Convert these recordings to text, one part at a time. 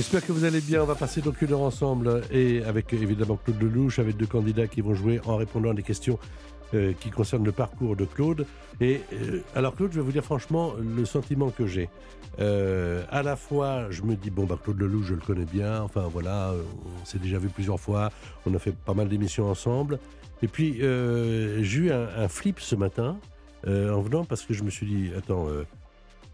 J'espère que vous allez bien. On va passer donc une heure ensemble et avec évidemment Claude Lelouch, avec deux candidats qui vont jouer en répondant à des questions euh, qui concernent le parcours de Claude. Et euh, alors Claude, je vais vous dire franchement le sentiment que j'ai. Euh, à la fois, je me dis bon bah Claude Lelouch, je le connais bien. Enfin voilà, on s'est déjà vu plusieurs fois. On a fait pas mal d'émissions ensemble. Et puis j'ai eu un, un, flip ce matin en venant parce que je me suis dit attends.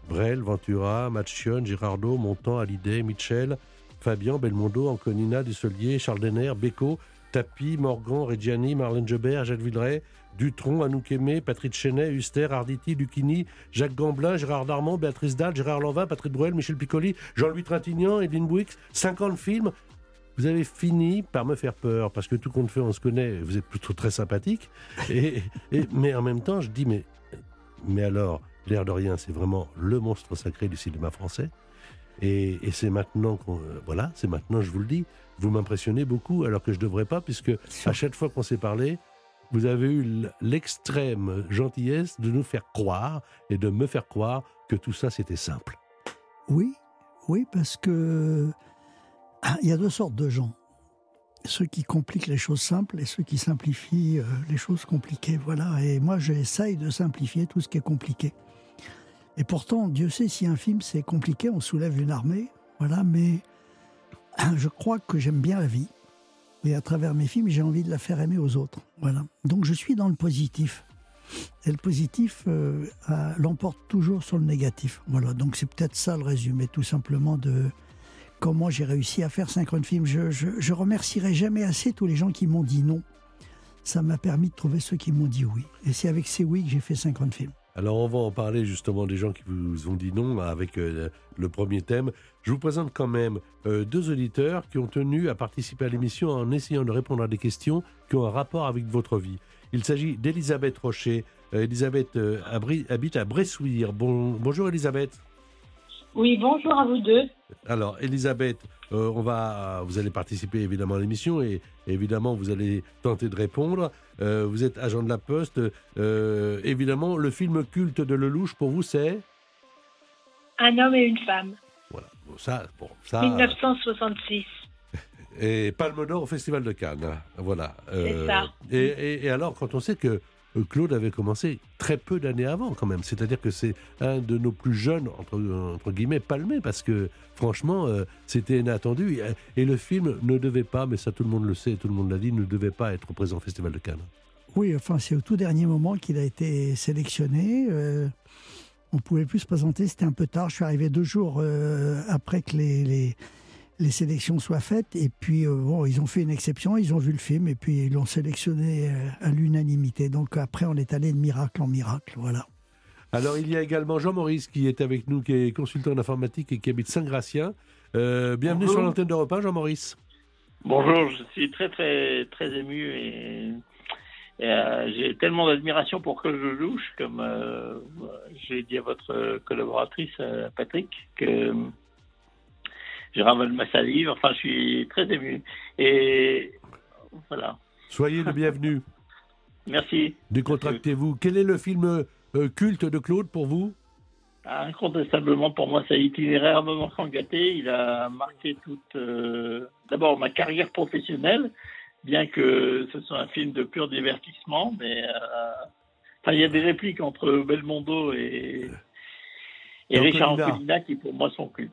Brel, Ventura, Machion, Girardo, Montand, Hallyday, Mitchell, Fabian, Belmondo, Anconina, Dusselier, Charles Denner, Beko, Tapi, Morgan, Reggiani, Marlène Jobert, Jacques Villeray, Dutron, Anouk Patrick Chenet, Huster, Arditi, Lucchini, Jacques Gamblin, Gérard Darmon, Béatrice Dalle, Gérard Lanvin, Patrick Bruel, Michel Piccoli, Jean-Louis Trintignant, Edwin Bouix, 50 films. Vous avez fini par me faire peur, parce que tout compte fait, on se connaît, vous êtes plutôt très sympathique. Et, mais en même temps, je dis, mais alors, l'air de rien, c'est vraiment le monstre sacré du cinéma français. Et, c'est maintenant qu'on, euh, voilà, c'est maintenant, je vous le dis, vous m'impressionnez beaucoup, alors que je ne devrais pas, puisque à chaque fois qu'on s'est parlé, vous avez eu l'extrême gentillesse de nous faire croire et de me faire croire que tout ça c'était simple. Oui, oui, parce que ah, il y a deux sortes de gens. Ceux qui compliquent les choses simples et ceux qui simplifient euh, les choses compliquées. Voilà. Et moi, j'essaye de simplifier tout ce qui est compliqué. Et pourtant, Dieu sait si un film c'est compliqué, on soulève une armée, voilà, mais je crois que j'aime bien la vie. Et à travers mes films, j'ai envie de la faire aimer aux autres. Voilà. Donc je suis dans le positif. Et le positif euh, l'emporte toujours sur le négatif. Voilà. Donc c'est peut-être ça le résumé, tout simplement, de comment j'ai réussi à faire 50 films. Je, je, je remercierai jamais assez tous les gens qui m'ont dit non. Ça m'a permis de trouver ceux qui m'ont dit oui. Et c'est avec ces oui que j'ai fait 50 films. Alors on va en parler justement des gens qui vous ont dit non avec euh, le premier thème. Je vous présente quand même euh, deux auditeurs qui ont tenu à participer à l'émission en essayant de répondre à des questions qui ont un rapport avec votre vie. Il s'agit d'Elisabeth Rocher. Euh, Elisabeth habite à Bressouire. Bon, bonjour Elisabeth. Oui, bonjour à vous deux. Alors, Elisabeth, euh, on va, vous allez participer évidemment à l'émission et évidemment vous allez tenter de répondre. Euh, vous êtes agent de la Poste. Euh, évidemment, le film culte de Lelouch pour vous, c'est? Un homme et une femme. Voilà. ça, bon, ça. 1966. Et Palme d'Or au Festival de Cannes. Voilà. c'est ça. et, alors, quand on sait que Claude avait commencé très peu d'années avant quand même. C'est-à-dire que c'est un de nos plus jeunes, entre, guillemets, palmés, parce que franchement, euh, c'était inattendu. Et, le film ne devait pas, mais ça tout le monde le sait, tout le monde l'a dit, ne devait pas être présent au Festival de Cannes. Oui, enfin c'est au tout dernier moment qu'il a été sélectionné. Euh, on pouvait plus se présenter, c'était un peu tard. Je suis arrivé deux jours après que les sélections soient faites. Et puis, euh, bon, ils ont fait une exception, ils ont vu le film et puis ils l'ont sélectionné euh, à l'unanimité. Donc après, on est allé de miracle en miracle, voilà. Alors, il y a également Jean-Maurice qui est avec nous, qui est consultant en informatique et qui habite Saint-Gratien. Euh, bienvenue sur l'antenne de repas, Jean-Maurice. Bonjour, je suis très, très, très ému et, j'ai tellement d'admiration pour que je louche, comme j'ai dit à votre collaboratrice, Patrick, que je ravale ma salive. Enfin, je suis très ému. Et voilà. Soyez le bienvenu. Merci. Décontractez-vous. Quel est le film euh, culte de Claude pour vous? Incontestablement, pour moi, c'est Itinéraire d'un enfant gâté. Il a marqué toute, euh, d'abord, ma carrière professionnelle, bien que ce soit un film de pur divertissement, mais euh, il y a des répliques entre Belmondo et, et Richard Anconina qui pour moi sont cultes.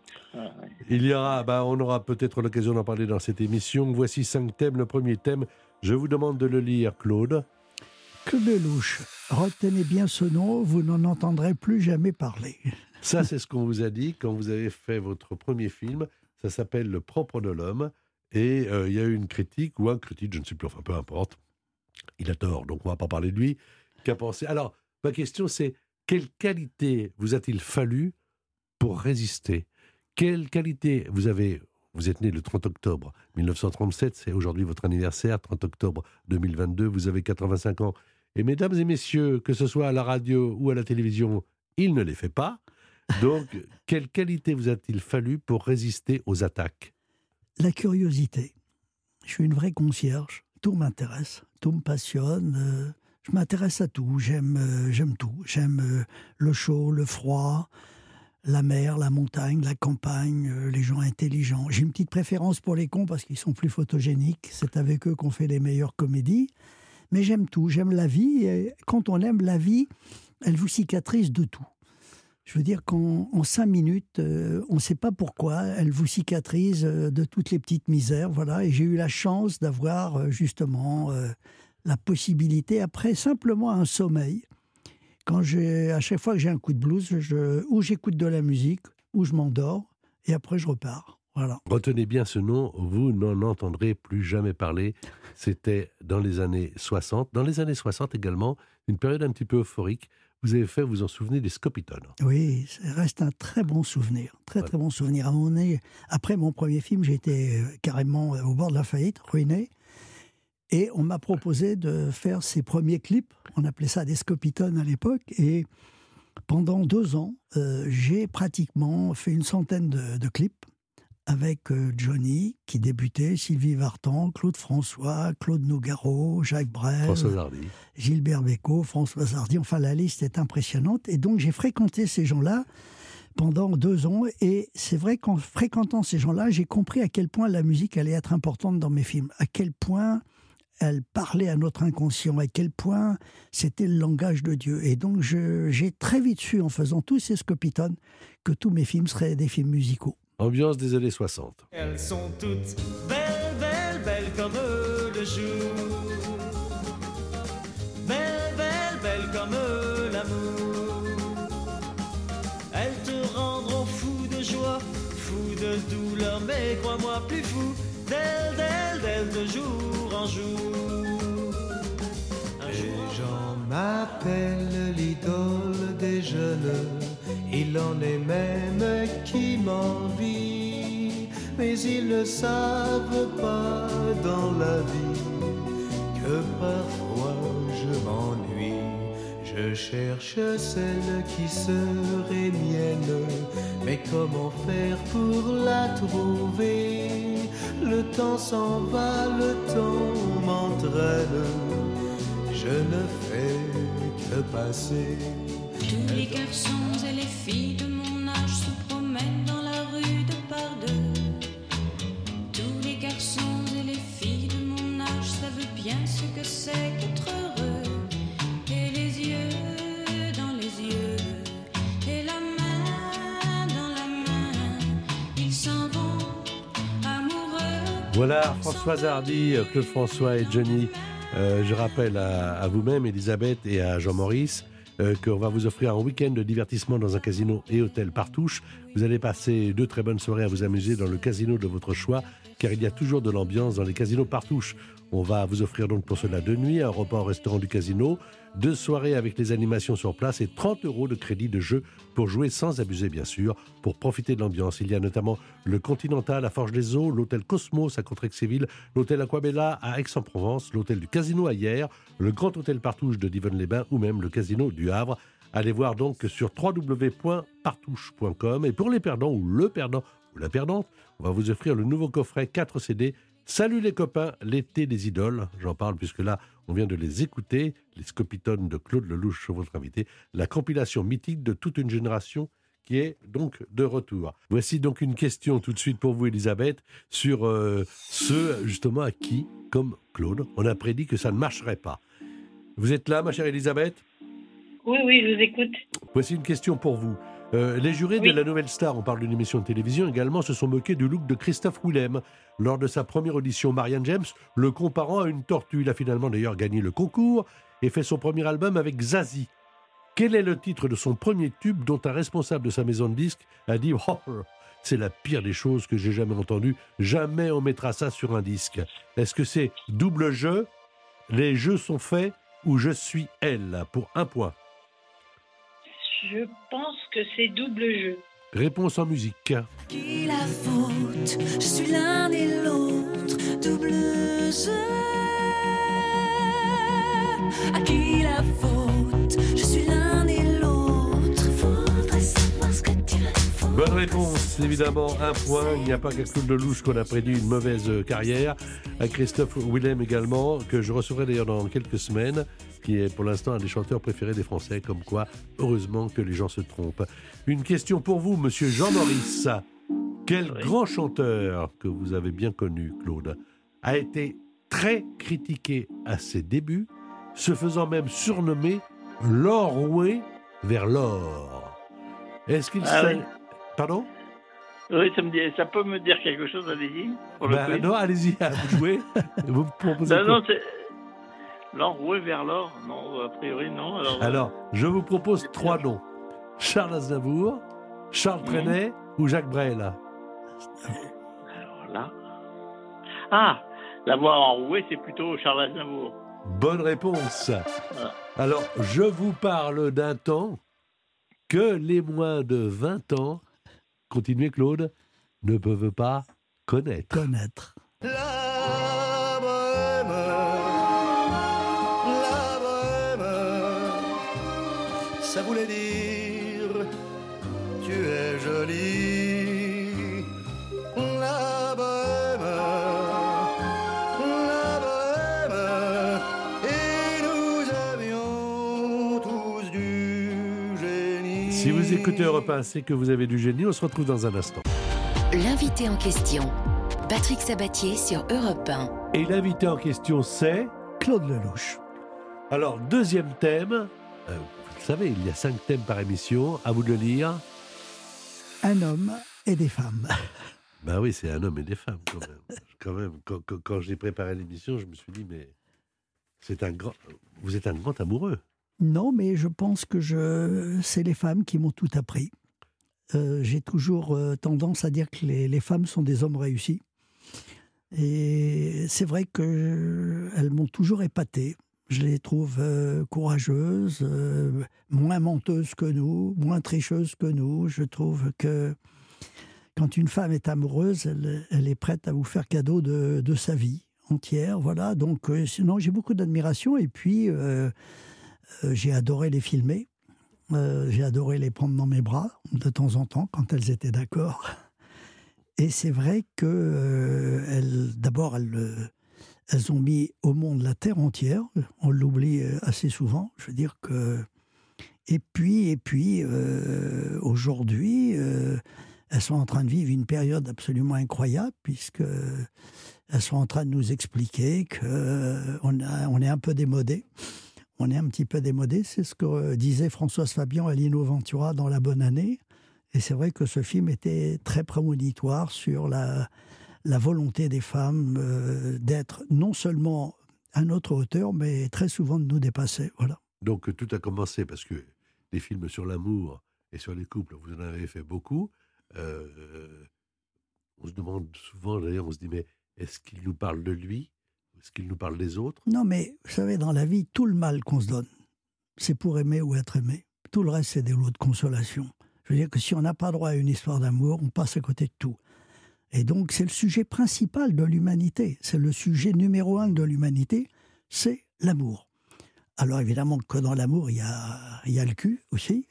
Il y aura, bah, on aura peut-être l'occasion d'en parler dans cette émission. Voici cinq thèmes. Le premier thème, je vous demande de le lire, Claude. Claude Lelouch, retenez bien ce nom, vous n'en entendrez plus jamais parler. Ça, c'est ce qu'on vous a dit quand vous avez fait votre premier film. Ça s'appelle Le propre de l'homme. Et euh, il y a eu une critique, ou un critique, je ne sais plus, enfin peu importe. Il a tort, donc on ne va pas parler de lui. Qu'a pensé Alors, ma question c'est quelle qualité vous a-t-il fallu pour résister? Quelle qualité vous avez vous êtes né le 30 octobre 1937, c'est aujourd'hui votre anniversaire, 30 octobre 2022, vous avez 85 ans. Et mesdames et messieurs, que ce soit à la radio ou à la télévision, il ne les fait pas. Donc, quelle qualité vous a-t-il fallu pour résister aux attaques? La curiosité. Je suis une vraie concierge. Tout m'intéresse, tout me passionne. Euh, je m'intéresse à tout. J'aime, euh, j'aime tout. J'aime euh, le chaud, le froid, la mer, la montagne, la campagne, les gens intelligents. J'ai une petite préférence pour les cons parce qu'ils sont plus photogéniques. C'est avec eux qu'on fait les meilleures comédies. Mais j'aime tout. J'aime la vie. Et quand on aime la vie, elle vous cicatrise de tout. Je veux dire qu'en cinq minutes, euh, on ne sait pas pourquoi, elle vous cicatrise euh, de toutes les petites misères. Voilà, et j'ai eu la chance d'avoir euh, justement la possibilité, après simplement un sommeil, quand j'ai, à chaque fois que j'ai un coup de blues, je, ou j'écoute de la musique, ou je m'endors, et après je repars. Voilà. Retenez bien ce nom, vous n'en entendrez plus jamais parler. C'était dans les années 60. Dans les années 60 également, une période un petit peu euphorique vous avez fait, vous en souvenez, des Scopitones. Oui, ça reste un très bon souvenir. Très, très bon souvenir. À mon nez, après mon premier film, j'étais euh, carrément euh, au bord de la faillite, ruiné. Et on m'a proposé de faire ses premiers clips. On appelait ça des Scopitones à l'époque. Et pendant deux ans, euh, j'ai pratiquement fait une centaine de clips avec euh, Johnny, qui débutait, Sylvie Vartan, Claude François, Claude Nougaro, Jacques Brel, Gilbert Bécaud, François Hardy. Enfin, la liste est impressionnante. Et donc, j'ai fréquenté ces gens-là pendant deux ans. Et c'est vrai qu'en fréquentant ces gens-là, j'ai compris à quel point la musique allait être importante dans mes films. À quel point elle parlait à notre inconscient, à quel point c'était le langage de Dieu. Et donc, j'ai très vite su, en faisant tous ces scopitones, que tous mes films seraient des films musicaux. Ambiance des années 60. Elles sont toutes belles, belles, belles comme le jour. Belles, belles, belles comme l'amour. Elles te rendront fou de joie, fou de douleur, mais crois-moi plus fou d'elles, d'elles, d'elles de jour en jour. Gens m'appellent l'idole des jeunes. Il en est même qui m'envie, mais ils ne savent pas dans la vie que parfois je m'ennuie. Je cherche celle qui serait mienne, mais comment faire pour la trouver? Le temps s'en va, le temps m'entraîne, je ne fais Tous les garçons et les filles de mon âge se promènent dans la rue de par deux. Tous les garçons et les filles de mon âge savent bien ce que c'est qu'être heureux. Et les yeux dans les yeux, et la main dans la main, ils s'en vont amoureux. Voilà, Françoise Hardy, Claude François et Johnny. Euh, je rappelle à, vous-même, Elisabeth, et à Jean-Maurice, euh, qu'on va vous offrir un week-end de divertissement dans un casino et hôtel Partouche. Vous allez passer deux très bonnes soirées à vous amuser dans le casino de votre choix, car il y a toujours de l'ambiance dans les casinos Partouche. On va vous offrir donc pour cela deux nuits, un repas au restaurant du casino, deux soirées avec les animations sur place et 30 euros de crédit de jeu pour jouer sans abuser bien sûr, pour profiter de l'ambiance. Il y a notamment le Continental à Forge des Eaux, l'hôtel Cosmos à Contrexéville, l'hôtel Aquabella à Aix-en-Provence, l'hôtel du Casino à Hier, le Grand Hôtel Partouche de Divonne-les-Bains ou même le Casino du Havre. Allez voir donc sur www.partouche.com et pour les perdants ou le perdant ou la perdante, on va vous offrir le nouveau coffret 4 CD Salut les copains, l'été des idoles, j'en parle puisque là, on vient de les écouter, les scopitones de Claude Lelouch, votre invité, la compilation mythique de toute une génération qui est donc de retour. Voici donc une question tout de suite pour vous, Elisabeth, sur euh, ceux justement à qui, comme Claude, on a prédit que ça ne marcherait pas. Vous êtes là, ma chère Elisabeth? Oui, oui, je vous écoute. Voici une question pour vous. Euh, les jurés de la Nouvelle Star, on parle d'une émission de télévision également, se sont moqués du look de Christophe Willem. Lors de sa première audition, Marianne James le comparant à une tortue. Il a finalement d'ailleurs gagné le concours et fait son premier album avec Zazie. Quel est le titre de son premier tube dont un responsable de sa maison de disques a dit oh, c'est la pire des choses que j'ai jamais entendues. Jamais on mettra ça sur un disque. Est-ce que c'est double jeu? Les jeux sont faits ou je suis elle? Pour un point Je pense que c'est double jeu. Réponse en musique. Qui la faute? Je suis l'un et l'autre, double jeu. À qui la faute? Bonne réponse, évidemment, un point. Il n'y a pas qu'à Claude Lelouch qu'on a prédit une mauvaise euh, carrière. À Christophe Willem également, que je recevrai d'ailleurs dans quelques semaines, qui est pour l'instant un des chanteurs préférés des Français, comme quoi, heureusement que les gens se trompent. Une question pour vous, monsieur Jean-Maurice. Quel Oui. grand chanteur que vous avez bien connu, Claude, a été très critiqué à ses débuts, se faisant même surnommer l'Orway vers l'or? Est-ce qu'il Ah oui. Pardon Oui, ça, me dit, ça peut me dire quelque chose, allez-y. Ben non, allez-y, à vous jouer. vous proposez Non, quoi non, c'est. L'enroué vers l'or Non, a priori, non. Alors, Alors, je vous propose trois noms. Charles Aznavour, Charles Mhm. Trenet ou Jacques Brel. alors là. Ah La voix enrouée, c'est plutôt Charles Aznavour. Bonne réponse. Voilà. Alors, je vous parle d'un temps que les moins de 20 ans, continuez Claude, ne peuvent pas connaître. Connaître. La Si vous écoutez Europe 1, c'est que vous avez du génie. On se retrouve dans un instant. L'invité en question, Patrick Sabatier sur Europe 1. Et l'invité en question, c'est... Claude Lelouch. Alors, deuxième thème. Euh, vous le savez, il y a cinq thèmes par émission. À vous de le lire. Un homme et des femmes. Ben oui, c'est un homme et des femmes quand même. quand même, quand, quand- quand j'ai préparé l'émission, je me suis dit, mais c'est un grand. Vous êtes un grand amoureux. Non, mais je pense que je... c'est les femmes qui m'ont tout appris. Euh, J'ai toujours euh, tendance à dire que les, les femmes sont des hommes réussis. Et c'est vrai qu'elles m'ont toujours épaté. Je les trouve euh, courageuses, euh, moins menteuses que nous, moins tricheuses que nous. Je trouve que quand une femme est amoureuse, elle, elle est prête à vous faire cadeau de, de sa vie entière. Voilà. Donc, euh, sinon, j'ai beaucoup d'admiration. Et puis, euh, euh, j'ai adoré les filmer. Euh, j'ai adoré les prendre dans mes bras de temps en temps quand elles étaient d'accord. Et c'est vrai que euh, elles, d'abord, elles, euh, ont mis au monde la terre entière. On l'oublie euh, assez souvent. Je veux dire que. Et puis, et puis, euh, aujourd'hui, euh, elles sont en train de vivre une période absolument incroyable puisque elles sont en train de nous expliquer que euh, on, a- on est un peu démodé. On est un petit peu démodé. C'est ce que euh, disait Françoise Fabian à Lino Ventura dans La Bonne Année. Et c'est vrai que ce film était très prémonitoire sur la, volonté des femmes euh, d'être non seulement à notre hauteur, mais très souvent de nous dépasser. Voilà. Donc, tout a commencé parce que des films sur l'amour et sur les couples, vous en avez fait beaucoup. Euh, on se demande souvent, d'ailleurs, on se dit, mais est-ce qu'il nous parle de lui? Est-ce qu'il nous parle des autres Non, mais vous savez, dans la vie, tout le mal qu'on se donne, c'est pour aimer ou être aimé. Tout le reste, c'est des lots de consolation. Je veux dire que si on n'a pas droit à une histoire d'amour, on passe à côté de tout. Et donc, c'est le sujet principal de l'humanité. C'est le sujet numéro un de l'humanité, c'est l'amour. Alors, évidemment que dans l'amour, il y a, il y a le cul aussi,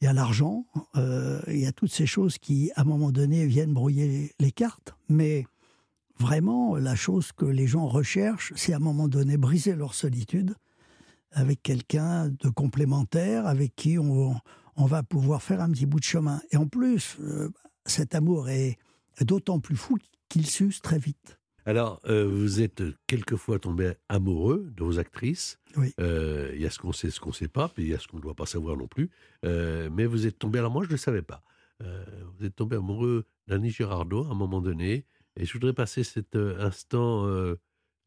il y a l'argent, euh, il y a toutes ces choses qui, à un moment donné, viennent brouiller les cartes. Mais vraiment, la chose que les gens recherchent, c'est à un moment donné briser leur solitude avec quelqu'un de complémentaire, avec qui on, on va pouvoir faire un petit bout de chemin. Et en plus, euh, cet amour est d'autant plus fou qu'il s'use très vite. Alors, euh, vous êtes quelquefois tombé amoureux de vos actrices. Oui. Euh, Il y a ce qu'on sait, ce qu'on ne sait pas, puis il y a ce qu'on ne doit pas savoir non plus. Mais vous êtes tombé, alors moi je ne le savais pas, vous êtes tombé amoureux d'Annie Girardot à un moment donné. Et je voudrais passer cet euh, instant euh,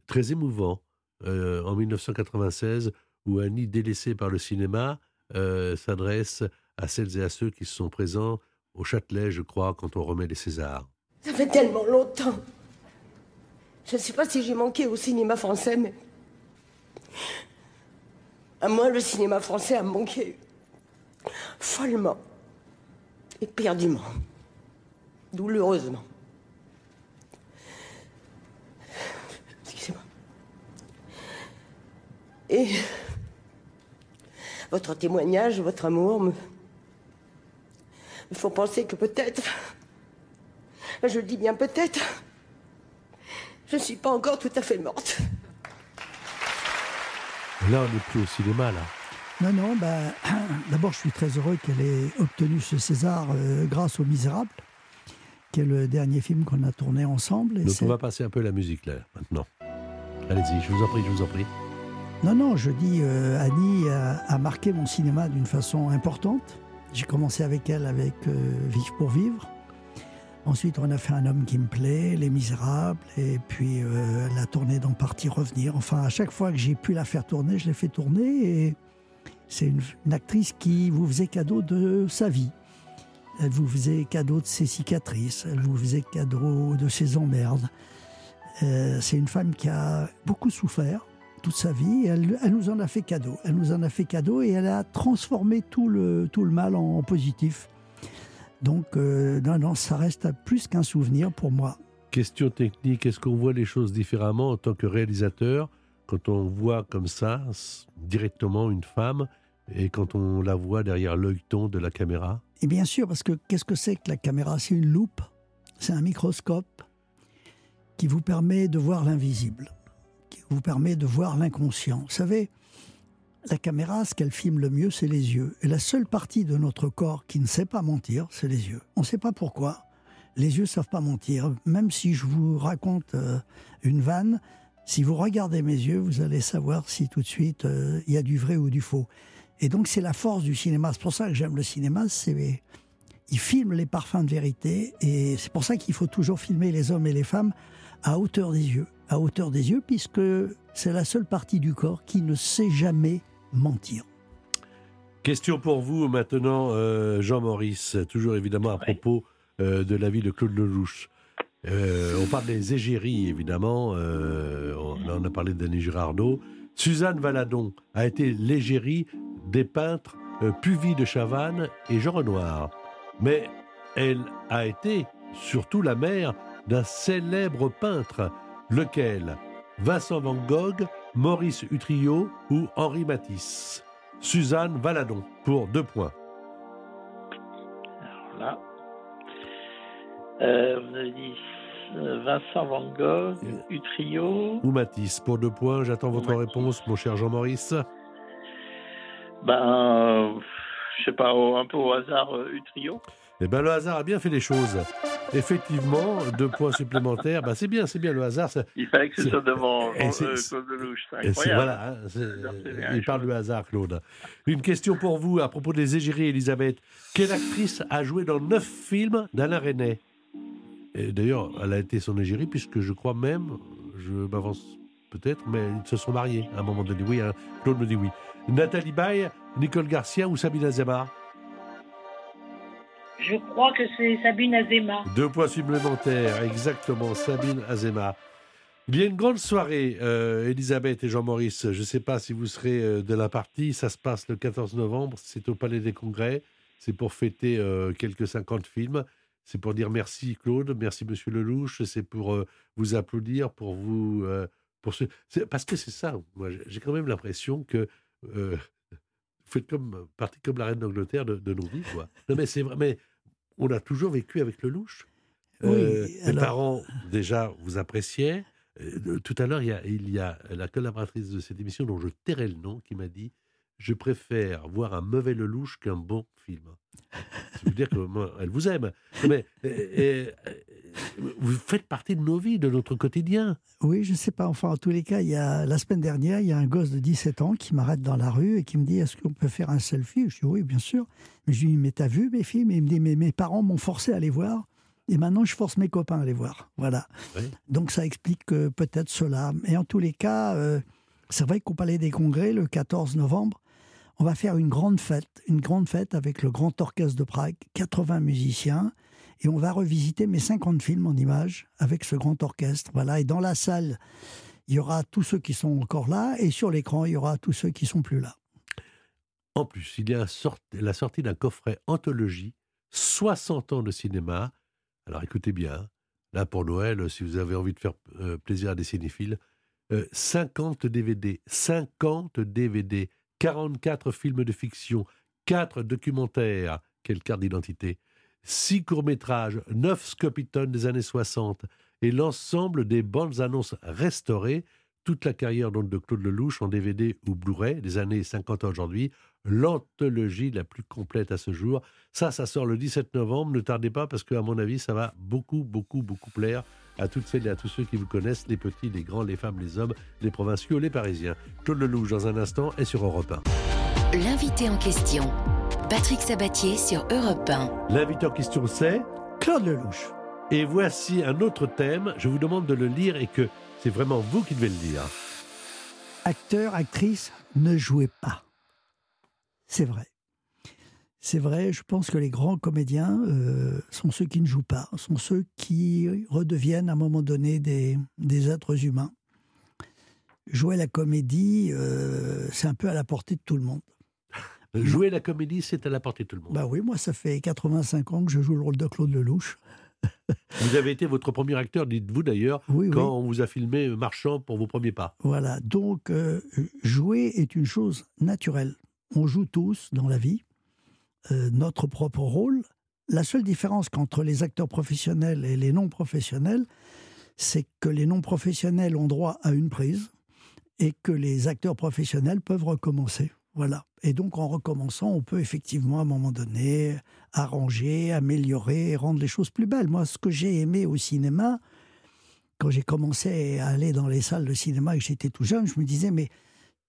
très émouvant euh, en 1996 où Annie, délaissée par le cinéma, s'adresse à celles et à ceux qui sont présents au Châtelet, je crois, quand on remet les Césars. Ça fait tellement longtemps. Je ne sais pas si j'ai manqué au cinéma français, mais. À moi, le cinéma français a manqué. Follement. Éperdument. Douloureusement. Et. Votre témoignage, votre amour me. me font penser que peut-être. Je le dis bien peut-être. Je ne suis pas encore tout à fait morte. Là, on n'est plus au cinéma, là. Non, non, bah, d'abord, je suis très heureux qu'elle ait obtenu ce César euh, grâce aux Misérables, qui est le dernier film qu'on a tourné ensemble. et Donc on va passer un peu la musique, là, maintenant. Allez-y, je vous en prie, je vous en prie. Non, non, je dis, euh, Annie a, marqué mon cinéma d'une façon importante. J'ai commencé avec elle avec euh, Vivre pour vivre. Ensuite, on a fait Un homme qui me plaît, Les Misérables, et puis euh, elle a tourné dans Partir Revenir. Enfin, à chaque fois que j'ai pu la faire tourner, je l'ai fait tourner, et c'est une, une actrice qui vous faisait cadeau de sa vie. Elle vous faisait cadeau de ses cicatrices, elle vous faisait cadeau de ses emmerdes. Euh, c'est une femme qui a beaucoup souffert toute sa vie. Elle, elle nous en a fait cadeau. Elle nous en a fait cadeau et elle a transformé tout le, tout le mal en, positif. Donc, euh, non, non, ça reste plus qu'un souvenir pour moi. Question technique, est-ce qu'on voit les choses différemment en tant que réalisateur quand on voit comme ça directement une femme et quand on la voit derrière l'œilleton de la caméra? Et bien sûr, parce que qu'est-ce que c'est que la caméra? C'est une loupe, c'est un microscope qui vous permet de voir l'invisible, qui vous permet de voir l'inconscient. Vous savez, la caméra, ce qu'elle filme le mieux, c'est les yeux. Et la seule partie de notre corps qui ne sait pas mentir, c'est les yeux. On ne sait pas pourquoi. Les yeux ne savent pas mentir. Même si je vous raconte euh, une vanne, si vous regardez mes yeux, vous allez savoir si tout de suite euh, il y a du vrai ou du faux. Et donc c'est la force du cinéma. C'est pour ça que j'aime le cinéma. C'est il filme les parfums de vérité et c'est pour ça qu'il faut toujours filmer les hommes et les femmes à hauteur des yeux, à hauteur des yeux, puisque c'est la seule partie du corps qui ne sait jamais mentir. Question pour vous maintenant, euh, Jean-Maurice, toujours évidemment à propos euh, de la vie de Claude Lelouch. Euh, on parle des égéries, évidemment. euh, on, on a parlé d'Annie Girardot. Suzanne Valadon a été l'égérie des peintres euh, Puvis de Chavannes et Jean Renoir. Mais elle a été surtout la mère d'un célèbre peintre, lequel? Vincent Van Gogh, Maurice Utrillo ou Henri Matisse? Suzanne Valadon, pour deux points. Alors là. Euh, vous avez dit euh, Vincent Van Gogh, Utrio. Ou Matisse, pour deux points. J'attends votre Matisse. réponse, mon cher Jean-Maurice. Ben, euh, je sais pas, un peu au hasard, euh, Utrio. Eh bien, le hasard a bien fait les choses. Effectivement, deux points supplémentaires. Ben, c'est bien, c'est bien le hasard. ça- Il fallait que ce soit devant euh, Claude Lelouch. C'est incroyable. voilà, hein, il parle du hasard, Claude. Une question pour vous à propos des égéries, Elisabeth. Quelle actrice a joué dans neuf films d'Alain Et D'ailleurs, elle a été son égérie, puisque je crois même, je m'avance peut-être, mais ils se sont mariés à un moment donné. Oui, hein, Claude me dit oui. Nathalie Baye, Nicole Garcia ou Sabine Azema Je crois que c'est Sabine Azema. Deux points supplémentaires, exactement, Sabine Azema. Il y a une grande soirée, euh, Elisabeth et Jean-Maurice. Je ne sais pas si vous serez euh, de la partie. Ça se passe le 14 novembre. C'est au Palais des Congrès. C'est pour fêter euh, quelques 50 films. C'est pour dire merci Claude, merci Monsieur Lelouch. C'est pour vous applaudir, pour vous. pour Parce que c'est ça. Moi, j'ai- quand même l'impression que. vous faites comme, partie comme la reine d'Angleterre de, nos vies, quoi. Non, mais c'est vrai. On a toujours vécu avec Lelouch. Oui, Euh, parents, déjà, vous appréciaient. Euh, tout à l'heure, il y, a, il y a la collaboratrice de cette émission, dont je tairai le nom, qui m'a dit Je préfère voir un mauvais Lelouch qu'un bon film. Ça veut dire que moi, elle vous aime. Mais vous faites partie de nos vies, de notre quotidien. Oui, je sais pas. Enfin, en tous les cas, il y a, la semaine dernière, il y a un gosse de 17 ans qui m'arrête dans la rue et qui me dit Est-ce qu'on peut faire un selfie? Je dis Oui, bien sûr. Mais je lui dis Mais t'as vu mes films? Et il me dit Mais mes parents m'ont forcé à les voir. Et maintenant, je force mes copains à les voir. Voilà. Oui. Donc, ça explique euh, peut-être cela. Et en tous les cas, euh, c'est vrai qu'au Palais des Congrès, le 14 novembre, On va faire une grande fête, une grande fête avec le Grand Orchestre de Prague, 80 musiciens, et on va revisiter mes 50 films en images avec ce grand orchestre. Voilà, et dans la salle, il y aura tous ceux qui sont encore là, et sur l'écran, il y aura tous ceux qui sont plus là. En plus, il y a la sortie d'un coffret anthologie, 60 ans de cinéma. Alors écoutez bien, là pour Noël, si vous avez envie de faire euh, plaisir à des cinéphiles, 50 DVD, 50 DVD, 44 films de fiction, 4 documentaires, quelle carte d'identité, 6 courts-métrages, 9 scopitons des années 60 et l'ensemble des bandes annonces restaurées, toute la carrière donc de Claude Lelouch en DVD ou Blu-ray des années 50 à aujourd'hui, l'anthologie la plus complète à ce jour. Ça, ça sort le 17 novembre, ne tardez pas parce que à mon avis, ça va beaucoup, beaucoup, beaucoup plaire à toutes celles et à tous ceux qui vous connaissent, les petits, les grands, les femmes, les hommes, les provinciaux, les parisiens. Claude Lelouch, dans un instant, est sur Europe 1. L'invité en question, Patrick Sabatier sur Europe 1. L'invité en question, c'est Claude Lelouch. Et voici un autre thème. Je vous demande de le lire et que c'est vraiment vous qui devez le lire. Acteur, actrice, ne jouez pas. C'est vrai. C'est vrai, je pense que les grands comédiens euh, sont ceux qui ne jouent pas, sont ceux qui redeviennent à un moment donné des, des êtres humains. Jouer la comédie, euh, c'est un peu à la portée de tout le monde. Jouer la comédie, c'est à la portée de tout le monde. Bah oui, moi, ça fait 85 ans que je joue le rôle de Claude Lelouch. vous avez été votre premier acteur, dites-vous d'ailleurs, quand on vous a filmé marchant pour vos premiers pas. Voilà, donc euh, jouer est une chose naturelle. On joue tous dans la vie. Euh, notre propre rôle. La seule différence qu'entre les acteurs professionnels et les non professionnels, c'est que les non professionnels ont droit à une prise et que les acteurs professionnels peuvent recommencer. Voilà. Et donc en recommençant, on peut effectivement à un moment donné arranger, améliorer, rendre les choses plus belles. Moi, ce que j'ai aimé au cinéma, quand j'ai commencé à aller dans les salles de cinéma et que j'étais tout jeune, je me disais mais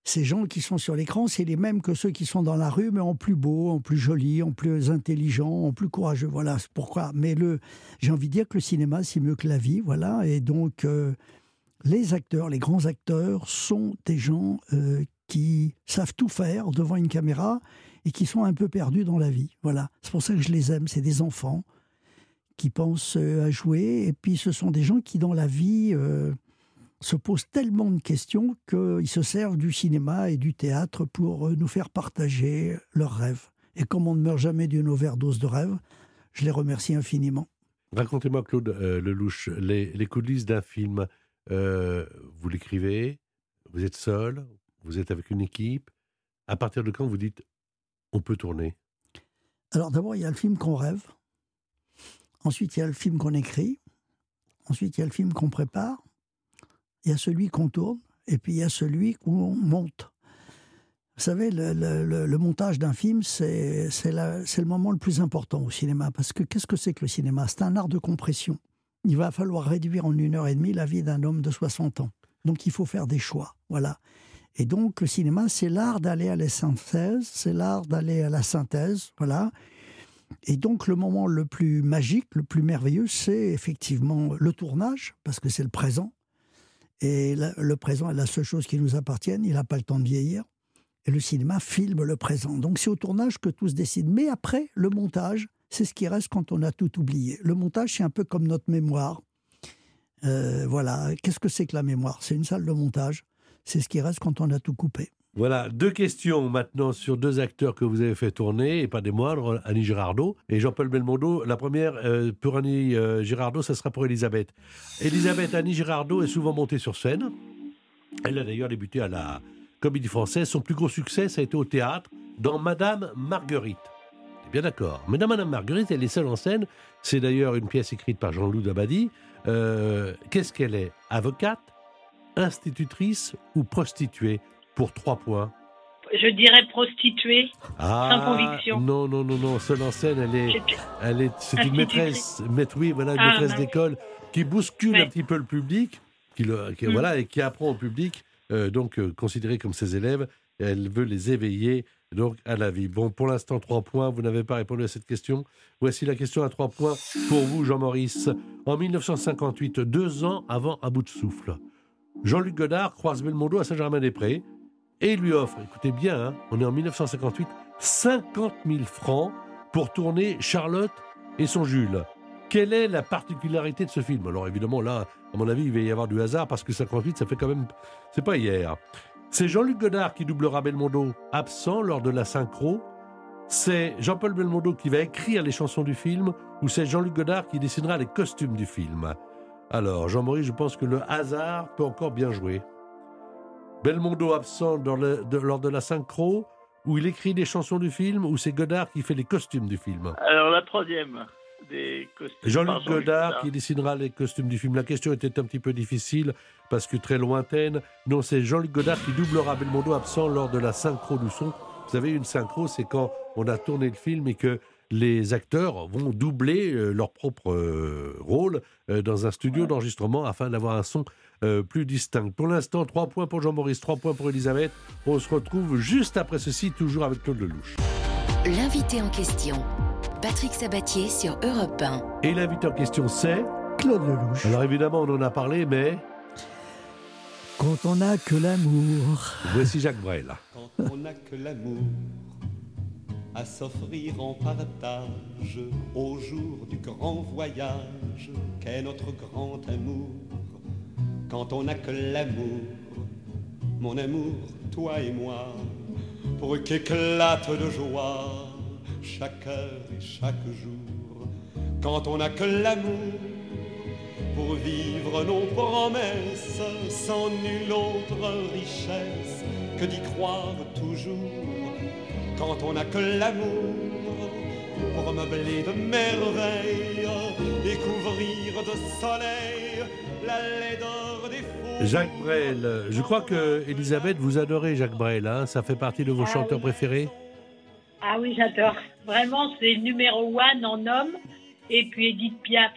ces gens qui sont sur l'écran, c'est les mêmes que ceux qui sont dans la rue, mais en plus beau, en plus joli, en plus intelligent, en plus courageux. Voilà, pourquoi. Mais le, j'ai envie de dire que le cinéma, c'est mieux que la vie, voilà. Et donc, euh, les acteurs, les grands acteurs, sont des gens euh, qui savent tout faire devant une caméra et qui sont un peu perdus dans la vie. Voilà, c'est pour ça que je les aime. C'est des enfants qui pensent euh, à jouer, et puis ce sont des gens qui, dans la vie, se posent tellement de questions qu'ils se servent du cinéma et du théâtre pour euh, nous faire partager leurs rêves. Et comme on ne meurt jamais d'une overdose de rêves, je les remercie infiniment. Racontez-moi, Claude euh, Lelouch, les, coulisses d'un film. Euh, vous l'écrivez, vous êtes seul, vous êtes avec une équipe. À partir de quand vous dites on peut tourner? Alors d'abord, il y a le film qu'on rêve. Ensuite, il y a le film qu'on écrit. Ensuite, il y a le film qu'on prépare il y a celui qu'on tourne et puis il y a celui qu'on monte. Vous savez, le, montage d'un film, c'est le moment le plus important au cinéma. Parce que qu'est-ce que c'est que le cinéma? C'est un art de compression. Il va falloir réduire en une heure et demie la vie d'un homme de 60 ans. Donc il faut faire des choix. Voilà. Et donc le cinéma, c'est l'art d'aller à la synthèse, c'est l'art d'aller à la synthèse. Voilà. Et donc le moment le plus magique, le plus merveilleux, c'est effectivement le tournage, parce que c'est le présent. Et le présent est la seule chose qui nous appartienne. Il n'a pas le temps de vieillir. Et le cinéma filme le présent. Donc c'est au tournage que tout se décide. Mais après, le montage, c'est ce qui reste quand on a tout oublié. Le montage, c'est un peu comme notre mémoire. Euh, voilà. Qu'est-ce que c'est que la mémoire? C'est une salle de montage. C'est ce qui reste quand on a tout coupé. Voilà, deux questions maintenant sur deux acteurs que vous avez fait tourner, et pas des moindres, Annie Girardot et Jean-Paul Belmondo. La première, euh, pour Annie euh, Girardot, ça sera pour Elisabeth. Elisabeth Annie Girardot est souvent montée sur scène. Elle a d'ailleurs débuté à la Comédie Française. Son plus gros succès, ça a été au théâtre, dans Madame Marguerite. Bien d'accord. Mais dans Madame Marguerite, elle est seule en scène. C'est d'ailleurs une pièce écrite par Jean-Loup Dabadi. Euh, qu'est-ce qu'elle est? Avocate Institutrice ou prostituée? Pour trois points je dirais prostituée, ah, sans conviction. Non, non, non, non. Seule en scène, elle est, elle est, c'est une maîtresse, maître, oui, voilà, une ah, maîtresse d'école qui bouscule un petit peu le public, qui, le, mm. voilà, et qui apprend au public, euh, donc euh, considéré comme ses élèves. Elle veut les éveiller donc à la vie. Bon, pour l'instant, trois points. Vous n'avez pas répondu à cette question. Voici la question à trois points pour vous, Jean-Maurice. En 1958, deux ans avant À bout de souffle, Jean-Luc Godard croise Belmondo à Saint-Germain-des-Prés et il lui offre, écoutez bien, hein, on est en 1958, 50 000 francs pour tourner Charlotte et son Jules. Quelle est la particularité de ce film? Alors évidemment là, à mon avis, il va y avoir du hasard parce que 58, ça fait quand même, c'est pas hier. C'est Jean-Luc Godard qui doublera Belmondo, absent lors de la synchro. C'est Jean-Paul Belmondo qui va écrire les chansons du film, ou c'est Jean-Luc Godard qui dessinera les costumes du film? Alors, Jean-Maurice, je pense que le hasard peut encore bien jouer. Belmondo absent dans le- de- lors de la synchro, où il écrit les chansons du film, ou c'est Godard qui fait les costumes du film? Alors la troisième des costumes. Jean-Luc Jean-Luc Godard qui dessinera les costumes du film. La question était un petit peu difficile parce que très lointaine. Non, c'est Jean-Luc Godard qui doublera Belmondo absent lors de la synchro du son. Vous savez, une synchro, c'est quand on a tourné le film et que les acteurs vont doubler euh, leur propre euh, rôle euh, dans un studio d'enregistrement afin d'avoir un son euh, plus distinct. Pour l'instant, trois points pour Jean-Maurice, trois points pour Elisabeth. On se retrouve juste après ceci, toujours avec Claude Lelouch. L'invité en question, Patrick Sabatier sur Europe 1. Et l'invité en question, c'est Claude Lelouch. Alors évidemment, on en a parlé, mais Quand on n'a que l'amour. voici Jacques Brel. Quand on n'a que l'amour à s'offrir en partage au jour du grand voyage qu'est notre grand amour. Quand on n'a que l'amour, mon amour, toi et moi, pour qu'éclate de joie chaque heure et chaque jour. Quand on n'a que l'amour pour vivre nos promesses sans nulle autre richesse que d'y croire toujours. Quand on n'a que l'amour pour meubler de merveilles et de soleil Jacques Brel, je crois que Elisabeth, vous adorez Jacques Brel, hein ça fait partie de vos Ah chanteurs oui. préférés Ah oui, j'adore. Vraiment, c'est numéro one en homme. Et puis Edith Piaf,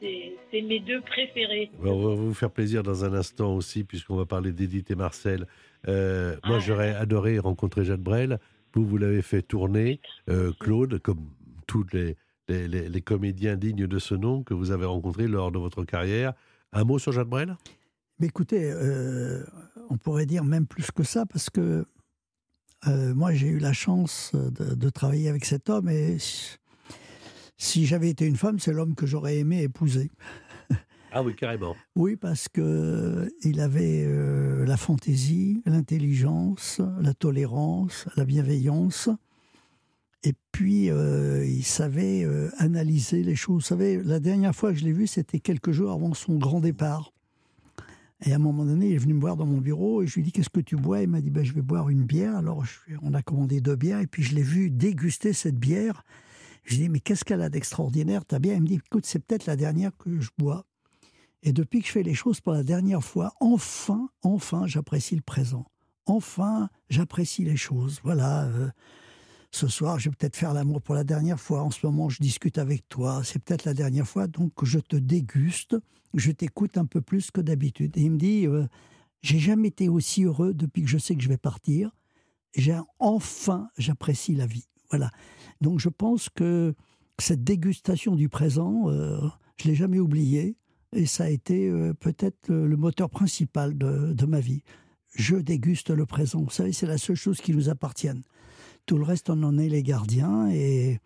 c'est mes deux préférés. Bon, On va vous faire plaisir dans un instant aussi, puisqu'on va parler d'Edith et Marcel. Euh, moi, Ah. j'aurais adoré rencontrer Jacques Brel. Vous, vous l'avez fait tourner, euh, Claude, comme tous les, les, les- les comédiens dignes de ce nom que vous avez rencontrés lors de votre carrière. Un mot sur Jacques Brel? Mais écoutez, euh, on pourrait dire même plus que ça, parce que euh, moi, j'ai eu la chance de, de travailler avec cet homme, et si- si j'avais été une femme, c'est l'homme que j'aurais aimé épouser. Ah oui, carrément. Oui, parce que il avait euh, la fantaisie, l'intelligence, la tolérance, la bienveillance. Et puis, euh, il savait euh, analyser les choses. Vous savez, la dernière fois que je l'ai vu, c'était quelques jours avant son grand départ. Et à un moment donné, il est venu me voir dans mon bureau et je lui ai dit Qu'est-ce que tu bois? Il m'a dit ben, Je vais boire une bière. Alors, on a commandé deux bières et puis je l'ai vu déguster cette bière. Je lui ai dit Mais qu'est-ce qu'elle a d'extraordinaire ta bière? Il me dit Écoute, c'est peut-être la dernière que je bois. Et depuis que je fais les choses pour la dernière fois, enfin, enfin, j'apprécie le présent. Enfin, j'apprécie les choses. Voilà. euh, ce soir, je vais peut-être faire l'amour pour la dernière fois. En ce moment, je discute avec toi. C'est peut-être la dernière fois. Donc, je te déguste. Je t'écoute un peu plus que d'habitude. Et il me dit euh, J'ai jamais été aussi heureux depuis que je sais que je vais partir. J'ai enfin, j'apprécie la vie. Voilà. Donc, je pense que cette dégustation du présent, euh, je l'ai jamais oubliée. Et ça a été euh, peut-être le, moteur principal de, de ma vie. Je déguste le présent. Vous savez, c'est la seule chose qui nous appartienne. Tout le reste, on en est les gardiens. Et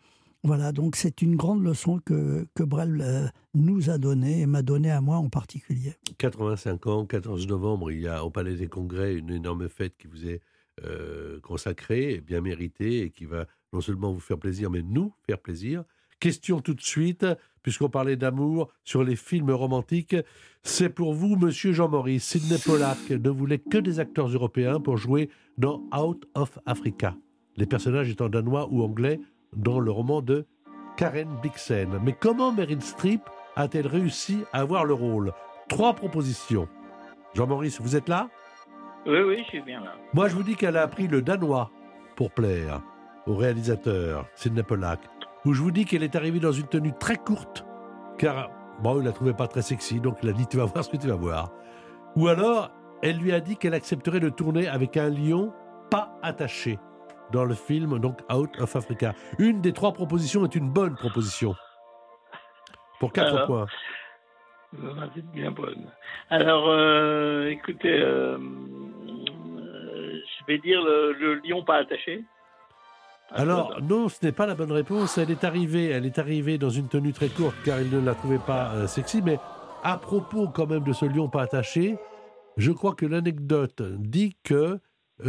voilà, donc c'est une grande leçon que, que Brel euh, nous a donnée et m'a donnée à moi en particulier. 85 ans, 14 novembre, il y a au Palais des Congrès une énorme fête qui vous est euh, consacrée, et bien méritée, et qui va non seulement vous faire plaisir, mais nous faire plaisir. Question tout de suite, puisqu'on parlait d'amour sur les films romantiques. C'est pour vous, monsieur Jean-Maurice, Sidney Pollack ne voulait que des acteurs européens pour jouer dans Out of Africa. Les personnages étant danois ou anglais dans le roman de Karen Blixen. Mais comment Meryl Streep a-t-elle réussi à avoir le rôle? Trois propositions. Jean-Maurice, vous êtes là? Oui, oui, je suis bien là. Moi, je vous dis qu'elle a appris le danois pour plaire au réalisateur Sidney Pollack. Ou je vous dis qu'elle est arrivée dans une tenue très courte, car bon, il la trouvait pas très sexy, donc il a dit tu vas voir ce que tu vas voir. Ou alors, elle lui a dit qu'elle accepterait de tourner avec un lion pas attaché dans le film donc Out of Africa. Une des trois propositions est une bonne proposition. Pour quatre Alors points. Bien bonne. Alors, euh, écoutez, euh, euh, je vais dire le, le lion pas attaché. Alors non, ce n'est pas la bonne réponse. Elle est arrivée, elle est arrivée dans une tenue très courte car il ne la trouvait pas euh, sexy. Mais à propos quand même de ce lion pas attaché, je crois que l'anecdote dit que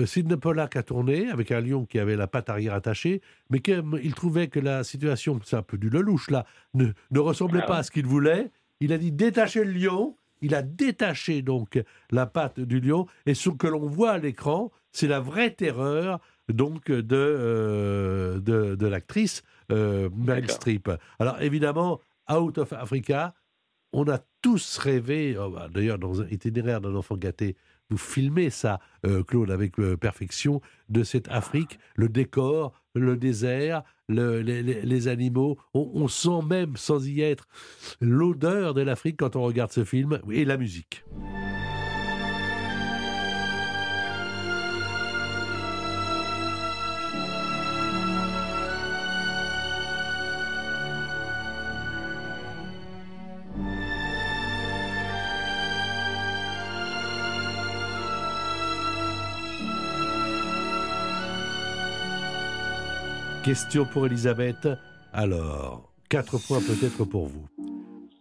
Sidney Pollack a tourné avec un lion qui avait la patte arrière attachée, mais qu'il trouvait que la situation, c'est un peu du lelouch là, ne, ne ressemblait Ah pas à ce qu'il voulait. Il a dit détacher le lion. Il a détaché donc la patte du lion et ce que l'on voit à l'écran, c'est la vraie terreur donc de euh, de, de l'actrice euh, Meryl. Streep. Alors évidemment, Out of Africa, on a tous rêvé. oh, bah, D'ailleurs, dans un itinéraire d'un enfant gâté, vous filmez ça, euh, Claude, avec euh, perfection, de cette Afrique, le décor, le désert, le- les, animaux. On sent même, sans y être, l'odeur de l'Afrique quand on regarde ce film et la musique. Question pour Elisabeth. Alors, quatre points peut-être pour vous.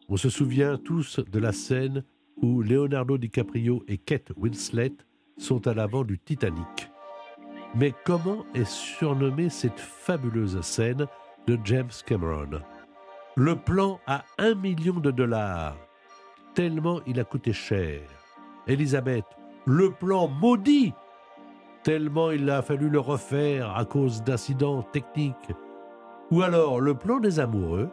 On se souvient tous de la scène où Leonardo DiCaprio et Kate Winslet sont à l'avant du Titanic. Mais comment est surnommée cette fabuleuse scène de James Cameron? Le plan à un million de dollars, tellement il a coûté cher. Elisabeth, le plan maudit tellement il a fallu le refaire à cause d'incidents techniques. Ou alors le plan des amoureux,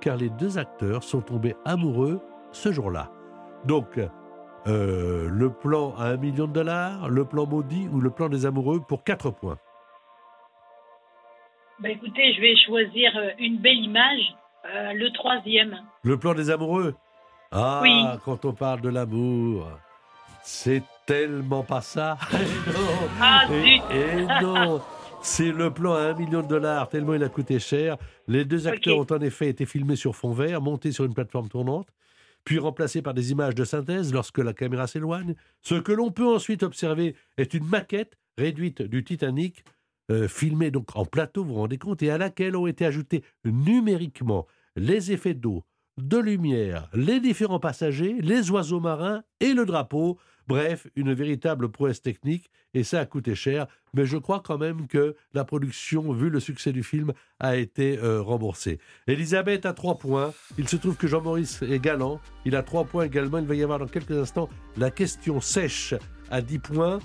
car les deux acteurs sont tombés amoureux ce jour-là. Donc, euh, le plan à un million de dollars, le plan maudit ou le plan des amoureux pour quatre points. Bah, écoutez, je vais choisir euh, une belle image, euh, le troisième. Le plan des amoureux? Ah, Oui. quand on parle de l'amour, c'est tellement pas ça. Et non, Ah, et, zut. et non C'est le plan à un million de dollars, tellement il a coûté cher. Les deux acteurs ont en effet été filmés sur fond vert, montés sur une plateforme tournante, puis remplacés par des images de synthèse lorsque la caméra s'éloigne. Ce que l'on peut ensuite observer est une maquette réduite du Titanic, euh, filmée donc en plateau, vous vous rendez compte, et à laquelle ont été ajoutés numériquement les effets d'eau, de lumière, les différents passagers, les oiseaux marins et le drapeau. Bref, une véritable prouesse technique, et ça a coûté cher, mais je crois quand même que la production, vu le succès du film, a été euh, remboursée. Elisabeth a trois points. Il se trouve que Jean-Maurice est galant. Il a trois points également. Il va y avoir dans quelques instants la question sèche à 10 points.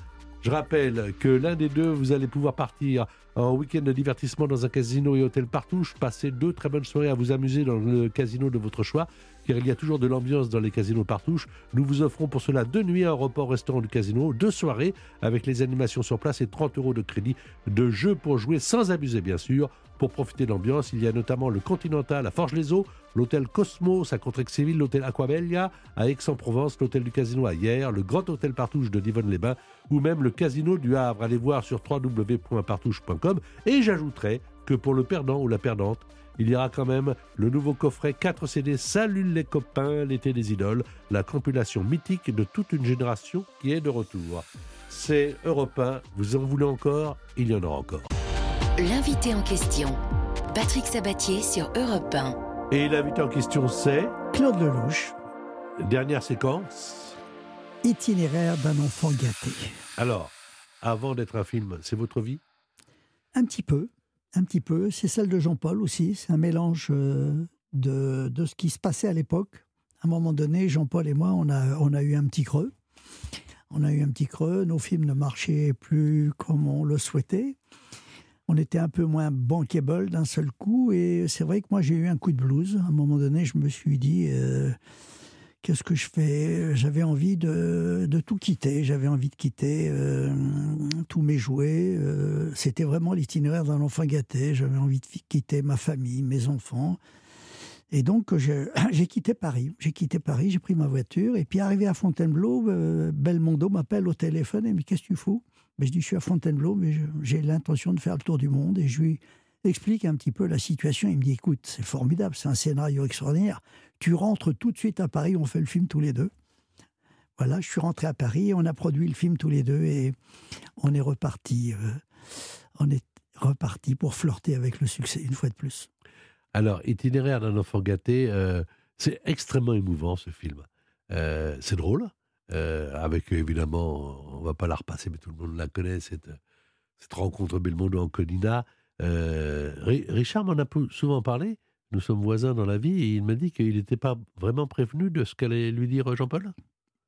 Je rappelle que l'un des deux, vous allez pouvoir partir en week-end de divertissement dans un casino et hôtel Partouche, passer deux très bonnes soirées à vous amuser dans le casino de votre choix, car il y a toujours de l'ambiance dans les casinos Partouche. Nous vous offrons pour cela deux nuits à un repas au restaurant du casino, deux soirées avec les animations sur place et 30 euros de crédit de jeu pour jouer sans abuser bien sûr. Pour profiter de l'ambiance, il y a notamment le Continental à Forges-les-Eaux, l'hôtel Cosmos à Contrexéville, l'hôtel Aquabella à Aix-en-Provence, l'hôtel du Casino à Hyères, le Grand Hôtel Partouche de Divonne-les-Bains ou même le Casino du Havre. Allez voir sur www.partouche.com et j'ajouterai que pour le perdant ou la perdante, il y aura quand même le nouveau coffret 4 CD Salut les copains, l'été des idoles, la compilation mythique de toute une génération qui est de retour. C'est Europe 1, vous en voulez encore Il y en aura encore. L'invité en question, Patrick Sabatier sur Europe 1. Et l'invité en question, c'est Claude Lelouch, dernière séquence. itinéraire d'un enfant gâté. Alors, avant d'être un film, c'est votre vie? Un petit peu, un petit peu. C'est celle de Jean-Paul aussi. C'est un mélange euh, de, de ce qui se passait à l'époque. À un moment donné, Jean-Paul et moi, on a, on a eu un petit creux. On a eu un petit creux. Nos films ne marchaient plus comme on le souhaitait. On était un peu moins bankable d'un seul coup. Et c'est vrai que moi, j'ai eu un coup de blues. À un moment donné, je me suis dit. euh, Qu'est-ce que je fais? J'avais envie de, tout quitter. J'avais envie de quitter euh, tous mes jouets. euh, C'était vraiment l'itinéraire d'un enfant gâté. J'avais envie de quitter ma famille, mes enfants. Et donc, j'ai quitté Paris. J'ai quitté Paris, j'ai pris ma voiture. Et puis, arrivé à Fontainebleau, Belmondo m'appelle au téléphone et me dit Qu'est-ce que tu fous? Ben, Je dis Je suis à Fontainebleau, mais j'ai l'intention de faire le tour du monde. Et je lui explique un petit peu la situation. Il me dit Écoute, c'est formidable, c'est un scénario extraordinaire. Tu rentres tout de suite à Paris, on fait le film tous les deux. Voilà, je suis rentré à Paris, on a produit le film tous les deux et on est reparti. euh, on est reparti pour flirter avec le succès une fois de plus. Alors, Itinéraire d'un enfant gâté, euh, c'est extrêmement émouvant ce film. Euh, c'est drôle, euh, avec évidemment, on va pas la repasser, mais tout le monde la connaît, cette, cette rencontre Belmondo-Anconina. Euh, Ri- Richard m'en a souvent parlé, nous sommes voisins dans la vie, et il m'a dit qu'il n'était pas vraiment prévenu de ce qu'allait lui dire Jean-Paul.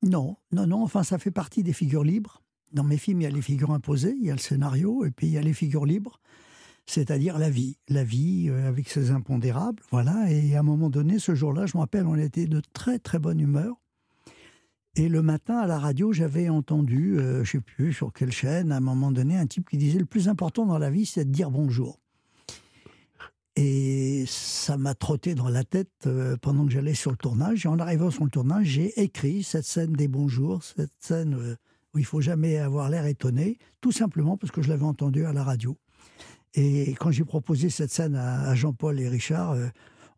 Non, non, non, enfin ça fait partie des figures libres. Dans mes films, il y a les figures imposées, il y a le scénario, et puis il y a les figures libres, c'est-à-dire la vie. La vie euh, avec ses impondérables, voilà. Et à un moment donné, ce jour-là, je me rappelle, on était de très très bonne humeur. Et le matin, à la radio, j'avais entendu, euh, je sais plus sur quelle chaîne, à un moment donné, un type qui disait le plus important dans la vie, c'est de dire bonjour. Et ça m'a trotté dans la tête euh, pendant que j'allais sur le tournage. Et en arrivant sur le tournage, j'ai écrit cette scène des bonjours, cette scène euh, où il faut jamais avoir l'air étonné, tout simplement parce que je l'avais entendu à la radio. Et quand j'ai proposé cette scène à, Jean-Paul et Richard,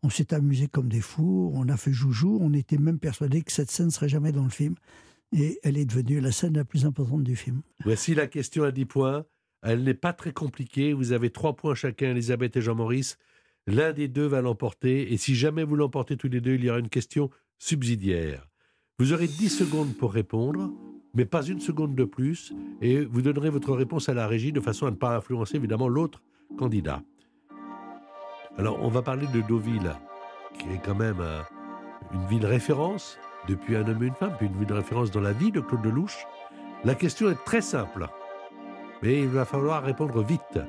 on s'est amusé comme des fous, on a fait joujou, on était même persuadé que cette scène serait jamais dans le film. Et elle est devenue la scène la plus importante du film. Voici la question à 10 points. Elle n'est pas très compliquée. Vous avez 3 points chacun, Elisabeth et Jean-Maurice. L'un des deux va l'emporter. Et si jamais vous l'emportez tous les deux, il y aura une question subsidiaire. Vous aurez 10 secondes pour répondre, mais pas une seconde de plus. Et vous donnerez votre réponse à la régie de façon à ne pas influencer évidemment l'autre candidat. Alors, on va parler de Deauville, qui est quand même euh, une ville référence depuis un homme et une femme, puis une ville référence dans la vie de Claude Lelouch. La question est très simple, mais il va falloir répondre vite.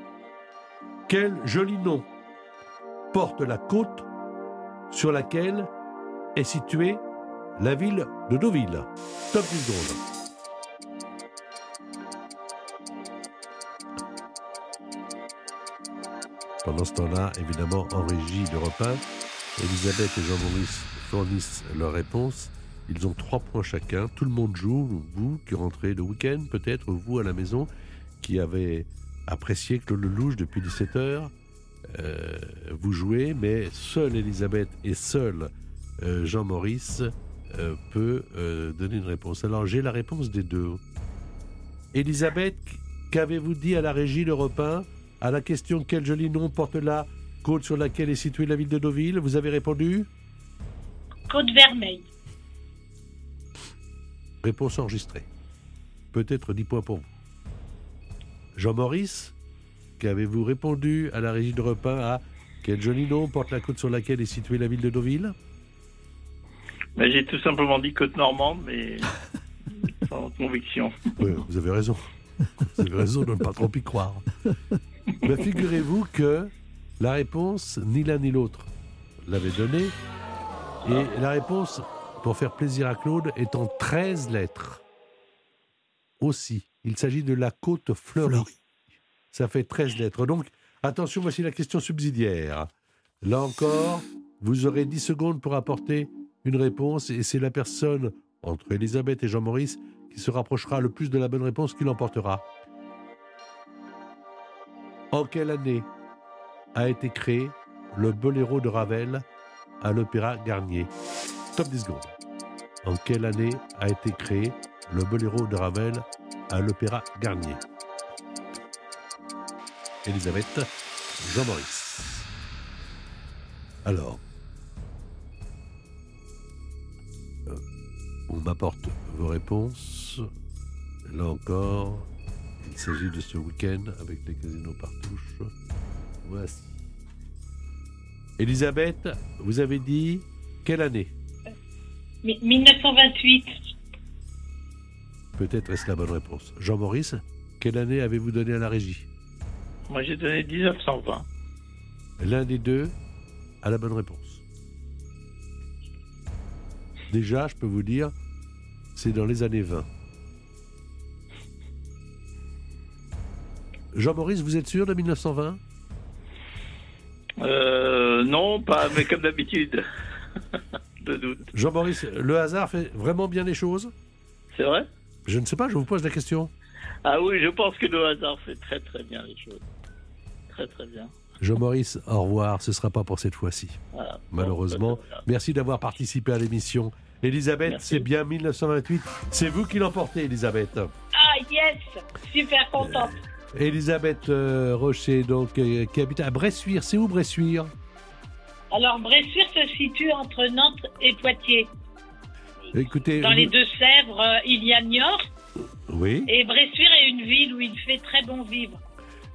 Quel joli nom porte la côte sur laquelle est située la ville de Deauville? Top 10 secondes. Pendant ce temps-là, évidemment, en régie de repas, Elisabeth et Jean-Maurice fournissent leurs réponses. Ils ont trois points chacun. Tout le monde joue. Vous qui rentrez le week-end, peut-être vous à la maison, qui avez apprécié Claude Lelouch depuis 17 heures. euh, vous jouez, mais seule Elisabeth et seul euh, Jean-Maurice euh, peut donner une réponse. Alors j'ai la réponse des deux. Elisabeth, qu'avez-vous dit à la régie le repas à la question quel joli nom porte la côte sur laquelle est située la ville de Deauville Vous avez répondu Côte Vermeille. Réponse enregistrée. Peut-être 10 points pour vous. Jean-Maurice, qu'avez-vous répondu à la régie de repas à quel joli nom porte la côte sur laquelle est située la ville de Deauville Ben, J'ai tout simplement dit côte normande, mais sans conviction. Oui, vous avez raison. Vous avez raison de ne pas trop y croire. Mais figurez-vous que la réponse, ni l'un ni l'autre l'avait donnée. Et la réponse, pour faire plaisir à Claude, est en 13 lettres. Aussi, il s'agit de la côte fleurie. Ça fait 13 lettres. Donc, attention, voici la question subsidiaire. Là encore, vous aurez 10 secondes pour apporter une réponse et c'est la personne entre Elisabeth et Jean-Maurice qui se rapprochera le plus de la bonne réponse qui l'emportera. En quelle année a été créé le boléro de Ravel à l'Opéra Garnier? Top 10 secondes. En quelle année a été créé le boléro de Ravel à l'Opéra Garnier? Elisabeth, Jean-Maurice. Alors, euh, on m'apporte vos réponses. Là encore, il s'agit de ce week-end avec les casinos partouches. Voici. Elisabeth, vous avez dit quelle année? Mi- 1928. Peut-être est-ce la bonne réponse. Jean-Maurice, quelle année avez-vous donné à la régie? Moi, j'ai donné 1920. L'un des deux a la bonne réponse. Déjà, je peux vous dire, c'est dans les années 20. Jean-Maurice, vous êtes sûr de 1920 Euh, non, pas, mais comme d'habitude. de doute. Jean-Maurice, le hasard fait vraiment bien les choses? C'est vrai? Je ne sais pas, je vous pose la question. Ah oui, je pense que le hasard fait très très bien les choses. Très très bien. Jean-Maurice, au revoir, ce ne sera pas pour cette fois-ci. Voilà. Malheureusement. Merci d'avoir participé à l'émission Elisabeth, c'est bien 1928. C'est vous qui l'emportez, Elisabeth. Ah, yes Super contente. Elisabeth euh, Rocher, donc, euh, qui habite à Bressuire. C'est où Bressuire? Alors, Bressuire se situe entre Nantes et Poitiers. Écoutez, Dans les Deux-Sèvres, euh, il y a Niort. oui. Et Bressuire est une ville où il fait très bon vivre.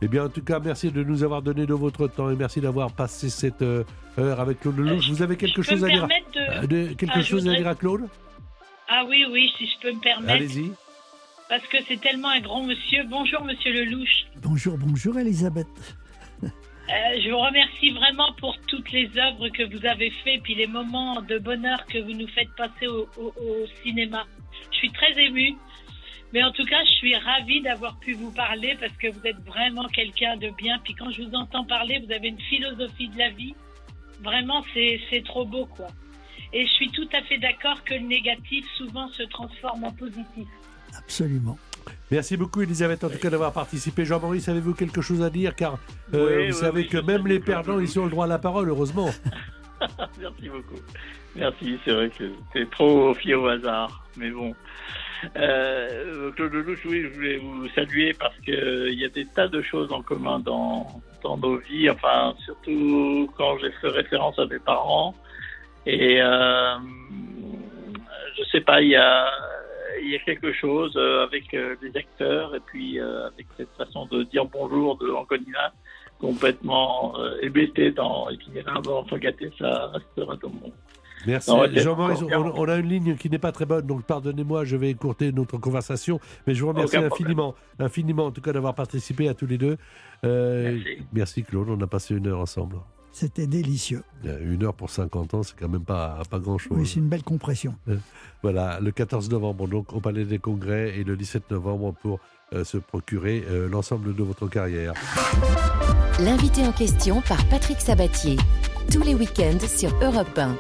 Eh bien, en tout cas, merci de nous avoir donné de votre temps et merci d'avoir passé cette heure avec Claude Lelouch. Vous avez quelque chose à dire de... de- quelque chose à dire à Claude? Ah oui, oui, si je peux me permettre. Allez-y. Parce que c'est tellement un grand monsieur. Bonjour, monsieur Lelouch. Bonjour, bonjour Elisabeth. Euh, je vous remercie vraiment pour toutes les œuvres que vous avez faites, puis les moments de bonheur que vous nous faites passer au, au- au cinéma. Je suis très émue, mais en tout cas, je suis ravie d'avoir pu vous parler parce que vous êtes vraiment quelqu'un de bien. Puis quand je vous entends parler, vous avez une philosophie de la vie. Vraiment, c'est c'est trop beau, quoi. Et je suis tout à fait d'accord que le négatif souvent se transforme en positif. Absolument. Merci beaucoup, Elisabeth, en tout cas, d'avoir participé. Jean-Maurice, avez-vous quelque chose à dire? Car euh, Oui, vous oui, savez oui, que même les Claude perdants, ils ont le droit à la parole, heureusement. Merci beaucoup. Merci, c'est vrai que c'est trop fier au hasard, mais bon. Euh, Claude Lelouch, oui, je voulais vous saluer parce que euh, il y a des tas de choses en commun dans, dans nos vies, enfin, surtout quand j'ai fait référence à mes parents. Et euh, je sais pas, il y a, il y a quelque chose euh, avec euh, les acteurs et puis euh, avec cette façon de dire bonjour de Anconina complètement euh, hébété dans Itinéraire d'un enfant gâté, ça restera dans mon, Merci. Jean-Maurice, on, on a une ligne qui n'est pas très bonne, donc pardonnez-moi, je vais écourter notre conversation, mais je vous remercie Aucun problème. infiniment, infiniment en tout cas d'avoir participé à tous les deux. Euh, Merci. Claude, on a passé une heure ensemble. C'était délicieux. Euh, Une heure pour 50 ans, c'est quand même pas, pas grand-chose. Oui, c'est une belle compression. Voilà, le 14 novembre, donc au Palais des Congrès, et le 17 novembre pour euh, se procurer euh, l'ensemble de votre carrière. L'invité en question par Patrick Sabatier. Tous les week-ends sur Europe 1.